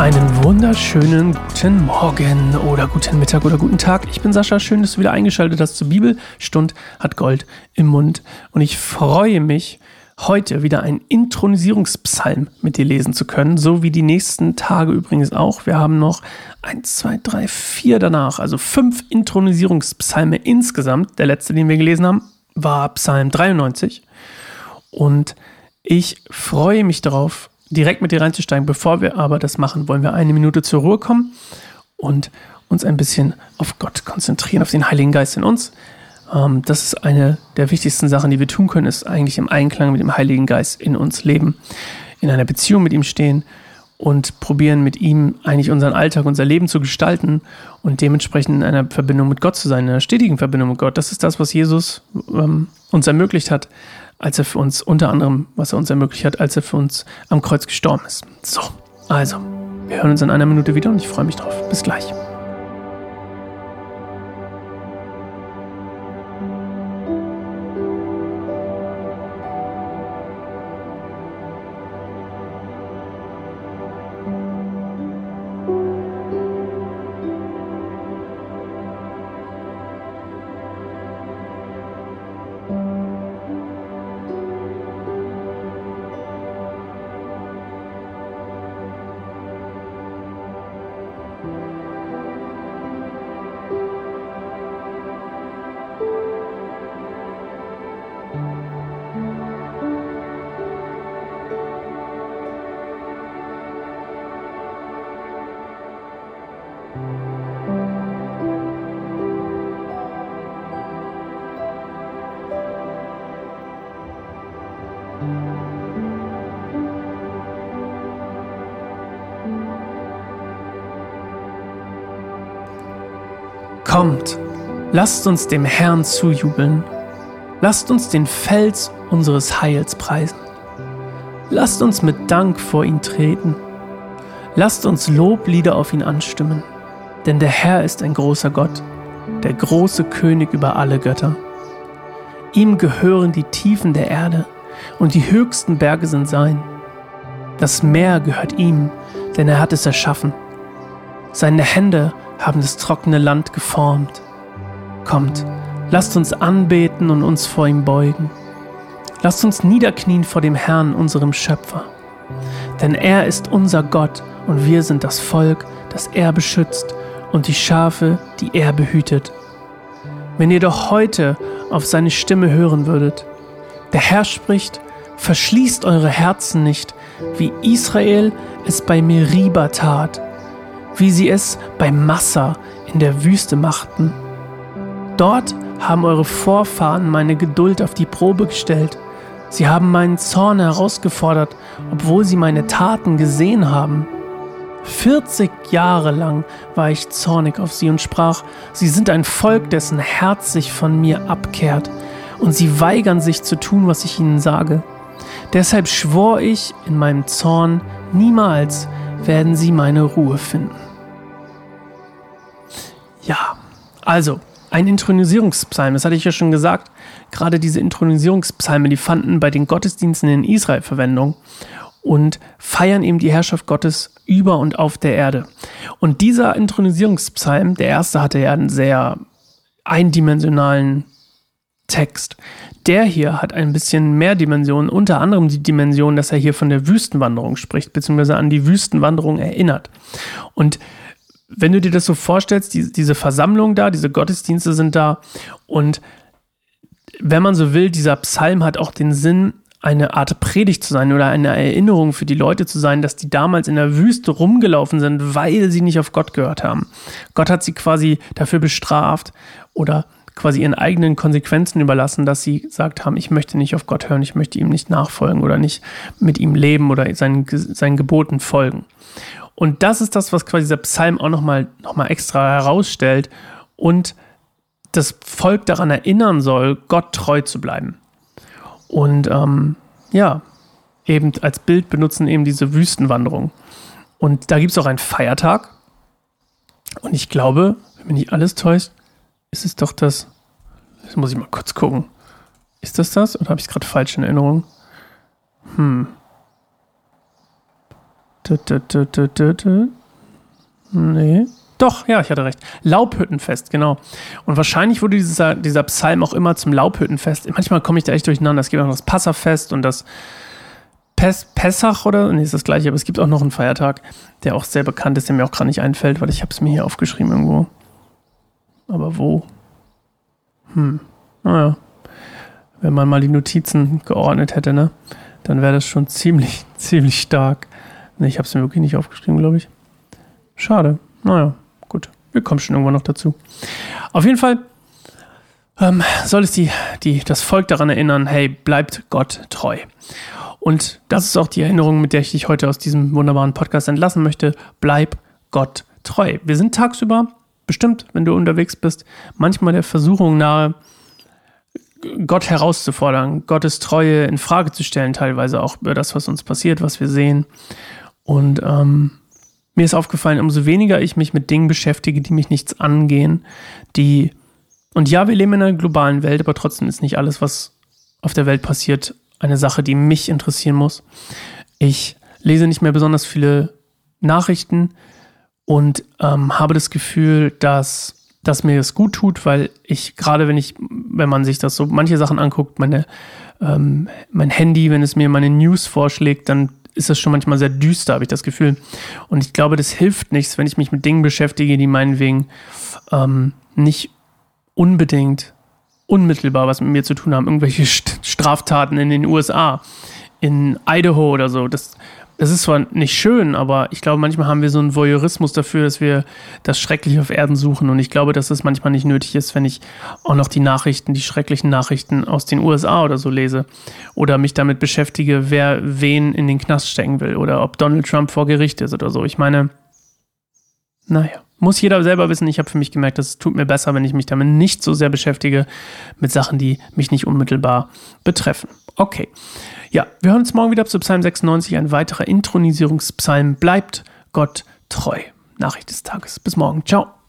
Einen wunderschönen guten Morgen oder guten Mittag oder guten Tag. Ich bin Sascha. Schön, dass du wieder eingeschaltet hast zur Bibelstund hat Gold im Mund. Und ich freue mich, heute wieder einen Intronisierungspsalm mit dir lesen zu können, so wie die nächsten Tage übrigens auch. Wir haben noch eins, zwei, drei, vier danach, also fünf Intronisierungspsalme insgesamt. Der letzte, den wir gelesen haben, war Psalm 93. Und ich freue mich darauf, direkt mit dir reinzusteigen. Bevor wir aber das machen, wollen wir eine Minute zur Ruhe kommen und uns ein bisschen auf Gott konzentrieren, auf den Heiligen Geist in uns. Ähm, das ist eine der wichtigsten Sachen, die wir tun können, ist eigentlich im Einklang mit dem Heiligen Geist in uns leben, in einer Beziehung mit ihm stehen und probieren mit ihm eigentlich unseren Alltag, unser Leben zu gestalten und dementsprechend in einer Verbindung mit Gott zu sein, in einer stetigen Verbindung mit Gott. Das ist das, was Jesus ähm, uns ermöglicht hat, als er für uns, unter anderem, was er uns ermöglicht hat, als er für uns am Kreuz gestorben ist. So, also, wir hören uns in einer Minute wieder und ich freue mich drauf. Bis gleich. Kommt, lasst uns dem Herrn zujubeln. Lasst uns den Fels unseres Heils preisen. Lasst uns mit Dank vor ihn treten. Lasst uns Loblieder auf ihn anstimmen. Denn der Herr ist ein großer Gott, der große König über alle Götter. Ihm gehören die Tiefen der Erde und die höchsten Berge sind sein. Das Meer gehört ihm, denn er hat es erschaffen. Seine Hände haben das trockene Land geformt. Kommt, lasst uns anbeten und uns vor ihm beugen. Lasst uns niederknien vor dem Herrn, unserem Schöpfer. Denn er ist unser Gott und wir sind das Volk, das er beschützt und die Schafe, die er behütet. Wenn ihr doch heute auf seine Stimme hören würdet. Der Herr spricht, verschließt eure Herzen nicht, wie Israel es bei Meriba tat wie sie es bei Massa in der Wüste machten. Dort haben eure Vorfahren meine Geduld auf die Probe gestellt. Sie haben meinen Zorn herausgefordert, obwohl sie meine Taten gesehen haben. 40 Jahre lang war ich zornig auf sie und sprach, sie sind ein Volk, dessen Herz sich von mir abkehrt, und sie weigern sich zu tun, was ich ihnen sage. Deshalb schwor ich in meinem Zorn, niemals werden sie meine Ruhe finden. Ja, also ein Intronisierungspsalm, das hatte ich ja schon gesagt. Gerade diese Intronisierungspsalme, die fanden bei den Gottesdiensten in Israel Verwendung und feiern eben die Herrschaft Gottes über und auf der Erde. Und dieser Intronisierungspsalm, der erste hatte ja einen sehr eindimensionalen Text. Der hier hat ein bisschen mehr Dimensionen, unter anderem die Dimension, dass er hier von der Wüstenwanderung spricht, beziehungsweise an die Wüstenwanderung erinnert. Und wenn du dir das so vorstellst, die, diese Versammlung da, diese Gottesdienste sind da und wenn man so will, dieser Psalm hat auch den Sinn, eine Art Predigt zu sein oder eine Erinnerung für die Leute zu sein, dass die damals in der Wüste rumgelaufen sind, weil sie nicht auf Gott gehört haben. Gott hat sie quasi dafür bestraft oder quasi ihren eigenen Konsequenzen überlassen, dass sie gesagt haben, ich möchte nicht auf Gott hören, ich möchte ihm nicht nachfolgen oder nicht mit ihm leben oder seinen, seinen Geboten folgen. Und das ist das, was quasi dieser Psalm auch nochmal noch mal extra herausstellt und das Volk daran erinnern soll, Gott treu zu bleiben. Und ähm, ja, eben als Bild benutzen eben diese Wüstenwanderung. Und da gibt es auch einen Feiertag. Und ich glaube, wenn mich nicht alles täuscht, ist es doch das. Jetzt muss ich mal kurz gucken. Ist das das? Oder habe ich es gerade falsch in Erinnerung? Hm. Nee. Doch, ja, ich hatte recht. Laubhüttenfest, genau. Und wahrscheinlich wurde dieser, dieser Psalm auch immer zum Laubhüttenfest. Manchmal komme ich da echt durcheinander. Es gibt auch noch das Passafest und das Pes Pessach oder? Nee, ist das gleiche, aber es gibt auch noch einen Feiertag, der auch sehr bekannt ist, der mir auch gerade nicht einfällt, weil ich habe es mir hier aufgeschrieben irgendwo. Aber wo? Hm, naja. Wenn man mal die Notizen geordnet hätte, ne? Dann wäre das schon ziemlich, ziemlich stark. Ne, ich habe es mir wirklich nicht aufgeschrieben, glaube ich. Schade. Naja. Wir kommen schon irgendwann noch dazu. Auf jeden Fall ähm, soll es die, die, das Volk daran erinnern, hey, bleibt Gott treu. Und das ist auch die Erinnerung, mit der ich dich heute aus diesem wunderbaren Podcast entlassen möchte. Bleib Gott treu. Wir sind tagsüber bestimmt, wenn du unterwegs bist, manchmal der Versuchung nahe, Gott herauszufordern, Gottes Treue in Frage zu stellen, teilweise auch über das, was uns passiert, was wir sehen. Und ähm, mir ist aufgefallen, umso weniger ich mich mit Dingen beschäftige, die mich nichts angehen, die und ja, wir leben in einer globalen Welt, aber trotzdem ist nicht alles, was auf der Welt passiert, eine Sache, die mich interessieren muss. Ich lese nicht mehr besonders viele Nachrichten und ähm, habe das Gefühl, dass dass mir das gut tut, weil ich gerade, wenn ich, wenn man sich das so manche Sachen anguckt, meine, ähm, mein Handy, wenn es mir meine News vorschlägt, dann ist das schon manchmal sehr düster, habe ich das Gefühl. Und ich glaube, das hilft nichts, wenn ich mich mit Dingen beschäftige, die meinetwegen ähm, nicht unbedingt unmittelbar was mit mir zu tun haben. Irgendwelche Straftaten in den USA, in Idaho oder so. Das, es ist zwar nicht schön, aber ich glaube, manchmal haben wir so einen Voyeurismus dafür, dass wir das Schreckliche auf Erden suchen. Und ich glaube, dass es manchmal nicht nötig ist, wenn ich auch noch die Nachrichten, die schrecklichen Nachrichten aus den USA oder so lese. Oder mich damit beschäftige, wer wen in den Knast stecken will. Oder ob Donald Trump vor Gericht ist oder so. Ich meine, naja. Muss jeder selber wissen. Ich habe für mich gemerkt, es tut mir besser, wenn ich mich damit nicht so sehr beschäftige mit Sachen, die mich nicht unmittelbar betreffen. Okay. Ja, wir hören uns morgen wieder zu Psalm 96, ein weiterer Intronisierungspsalm. Bleibt Gott treu. Nachricht des Tages. Bis morgen. Ciao.